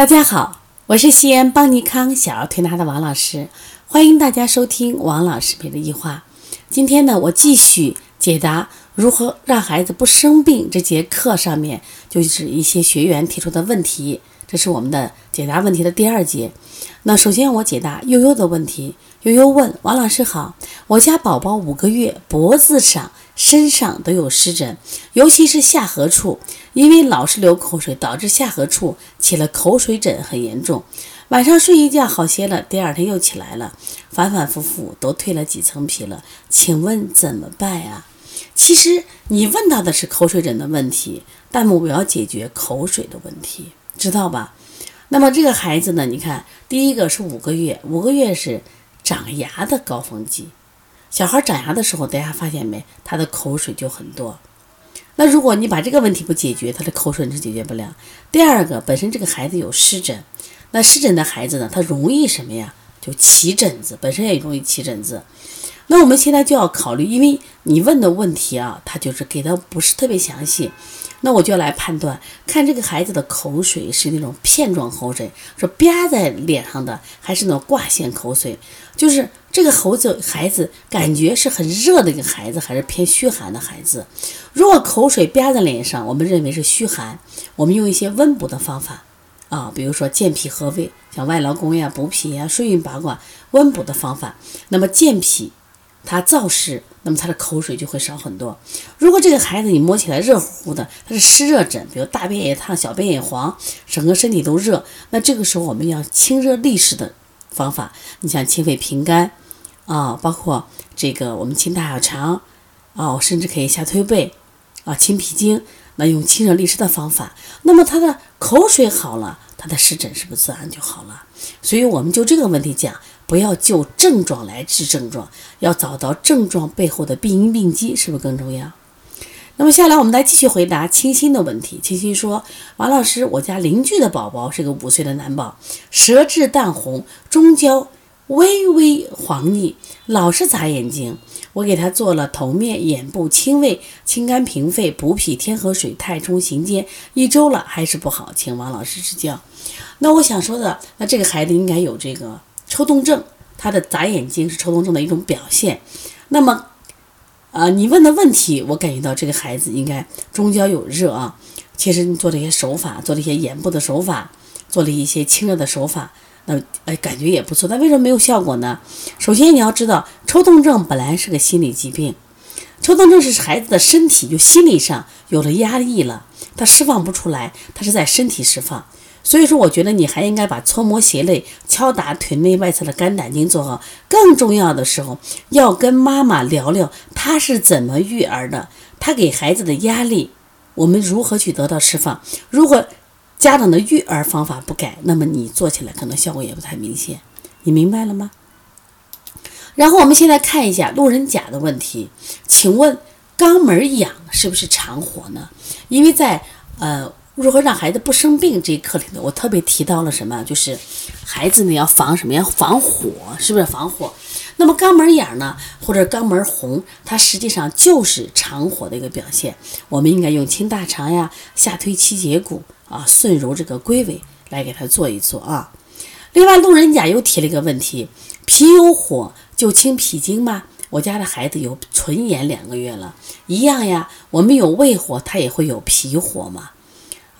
大家好，我是西安邦尼康小儿推拿的王老师，欢迎大家收听王老师陪的一话。今天呢，我继续解答如何让孩子不生病这节课上面就是一些学员提出的问题，这是我们的解答问题的第二节。那首先我解答悠悠的问题。悠悠问王老师好，我家宝宝五个月，脖子上、身上都有湿疹，尤其是下颌处，因为老是流口水，导致下颌处起了口水疹，很严重。晚上睡一觉好些了，第二天又起来了，反反复复，都蜕了几层皮了。请问怎么办呀？其实你问到的是口水疹的问题，但我要解决口水的问题，知道吧？那么这个孩子呢？你看，第一个是五个月，五个月是。长牙的高峰期，小孩长牙的时候，大家发现没？他的口水就很多。那如果你把这个问题不解决，他的口水是解决不了。第二个，本身这个孩子有湿疹，那湿疹的孩子呢，他容易什么呀？就起疹子，本身也容易起疹子。那我们现在就要考虑，因为你问的问题啊，他就是给的不是特别详细。那我就来判断，看这个孩子的口水是那种片状口水，是吧在脸上的，还是那种挂线口水？就是这个猴子孩子感觉是很热的一个孩子，还是偏虚寒的孩子？如果口水吧在脸上，我们认为是虚寒，我们用一些温补的方法啊，比如说健脾和胃，像外劳宫呀、补脾呀、顺运八卦温补的方法。那么健脾。他燥湿，那么他的口水就会少很多。如果这个孩子你摸起来热乎乎的，他是湿热疹，比如大便也烫，小便也黄，整个身体都热，那这个时候我们要清热利湿的方法。你像清肺平肝啊，包括这个我们清大小肠啊，甚至可以下推背啊，清脾经，那用清热利湿的方法，那么他的口水好了，他的湿疹是不是自然就好了？所以我们就这个问题讲。不要就症状来治症状，要找到症状背后的病因病机，是不是更重要？那么下来我们来继续回答清新的问题。清新说：“王老师，我家邻居的宝宝是个五岁的男宝，舌质淡红，中焦微微黄腻，老是眨眼睛。我给他做了头面、眼部清胃、清肝平肺、补脾天河水、太冲行间，一周了还是不好，请王老师指教。那我想说的，那这个孩子应该有这个。”抽动症，他的眨眼睛是抽动症的一种表现。那么，呃，你问的问题，我感觉到这个孩子应该中焦有热啊。其实你做了一些手法，做了一些眼部的手法，做了一些清热的手法，那哎，感觉也不错。但为什么没有效果呢？首先你要知道，抽动症本来是个心理疾病，抽动症是孩子的身体就心理上有了压力了，他释放不出来，他是在身体释放。所以说，我觉得你还应该把搓摩鞋肋、敲打腿内外侧的肝胆经做好。更重要的时候，要跟妈妈聊聊她是怎么育儿的，她给孩子的压力，我们如何去得到释放。如果家长的育儿方法不改，那么你做起来可能效果也不太明显。你明白了吗？然后我们现在看一下路人甲的问题，请问肛门痒是不是肠火呢？因为在呃。如何让孩子不生病？这一课里头，我特别提到了什么？就是孩子呢要防什么呀？防火，是不是防火？那么肛门眼呢，或者肛门红，它实际上就是肠火的一个表现。我们应该用清大肠呀，下推七节骨啊，顺揉这个龟尾来给他做一做啊。另外，路人甲又提了一个问题：脾有火就清脾经吗？我家的孩子有唇炎两个月了，一样呀。我们有胃火，他也会有脾火嘛？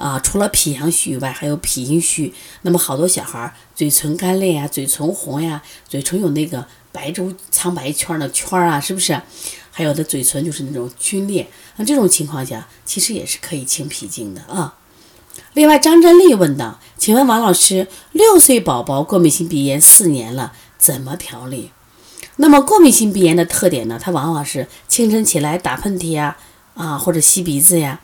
啊，除了脾阳虚以外，还有脾阴虚。那么好多小孩嘴唇干裂呀，嘴唇红呀，嘴唇有那个白周苍白圈的圈啊，是不是？还有的嘴唇就是那种皲裂。那这种情况下，其实也是可以清脾经的啊。另外，张振丽问道：“请问王老师，六岁宝宝过敏性鼻炎四年了，怎么调理？”那么过敏性鼻炎的特点呢？它往往是清晨起来打喷嚏呀，啊，或者吸鼻子呀，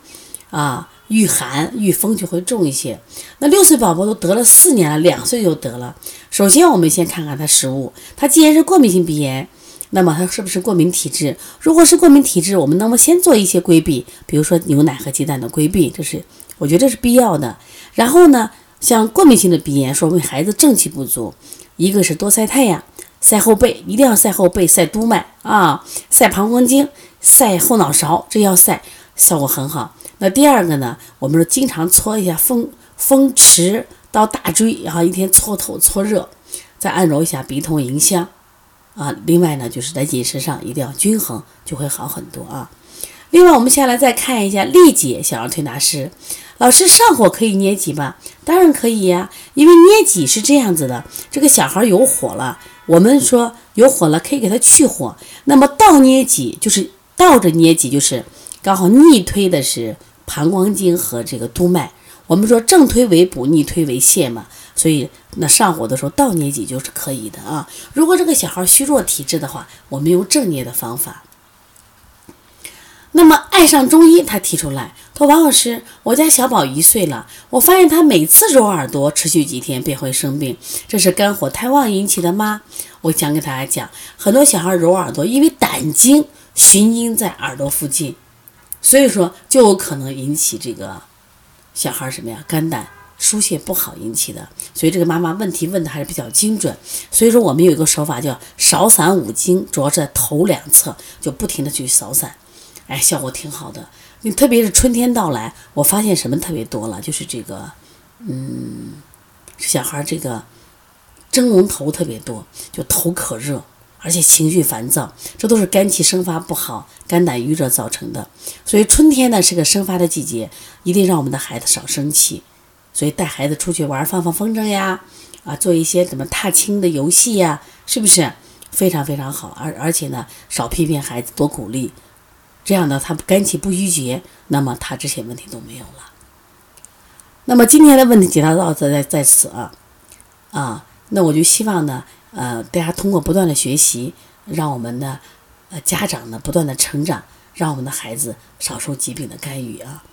啊。遇寒遇风就会重一些。那六岁宝宝都得了四年了，两岁就得了。首先，我们先看看他食物。他既然是过敏性鼻炎，那么他是不是过敏体质？如果是过敏体质，我们那么先做一些规避，比如说牛奶和鸡蛋的规避，这是我觉得这是必要的。然后呢，像过敏性的鼻炎，说明孩子正气不足。一个是多晒太阳，晒后背，一定要晒后背，晒督脉啊，晒膀胱经，晒后脑勺，这要晒，效果很好。那第二个呢？我们说经常搓一下风风池到大椎，然后一天搓头搓热，再按揉一下鼻通迎香，啊，另外呢就是在饮食上一定要均衡，就会好很多啊。另外，我们下来再看一下丽姐想要推拿师，老师上火可以捏脊吗？当然可以呀，因为捏脊是这样子的，这个小孩有火了，我们说有火了可以给他去火。那么倒捏脊就是倒着捏脊，就是刚好逆推的是膀胱经和这个督脉。我们说正推为补，逆推为泻嘛，所以那上火的时候倒捏脊就是可以的啊。如果这个小孩虚弱体质的话，我们用正捏的方法。那么爱上中医，他提出来，他说王老师，我家小宝一岁了，我发现他每次揉耳朵，持续几天便会生病，这是肝火太旺引起的吗？我想给大家讲，很多小孩揉耳朵，因为胆经循经在耳朵附近，所以说就有可能引起这个小孩什么呀，肝胆疏泄不好引起的。所以这个妈妈问题问的还是比较精准。所以说我们有一个手法叫少散五经，主要是在头两侧就不停的去扫散。哎，效果挺好的。你特别是春天到来，我发现什么特别多了，就是这个，嗯，小孩这个蒸笼头特别多，就头可热，而且情绪烦躁，这都是肝气生发不好、肝胆郁热造成的。所以春天呢是个生发的季节，一定让我们的孩子少生气。所以带孩子出去玩，放放风筝呀，啊，做一些怎么踏青的游戏呀，是不是非常非常好？而而且呢，少批评孩子，多鼓励。这样呢他肝气不郁结，那么他这些问题都没有了。那么今天的问题解答到这在在此啊啊，那我就希望呢，呃，大家通过不断的学习，让我们的呃家长呢不断的成长，让我们的孩子少受疾病的干预啊。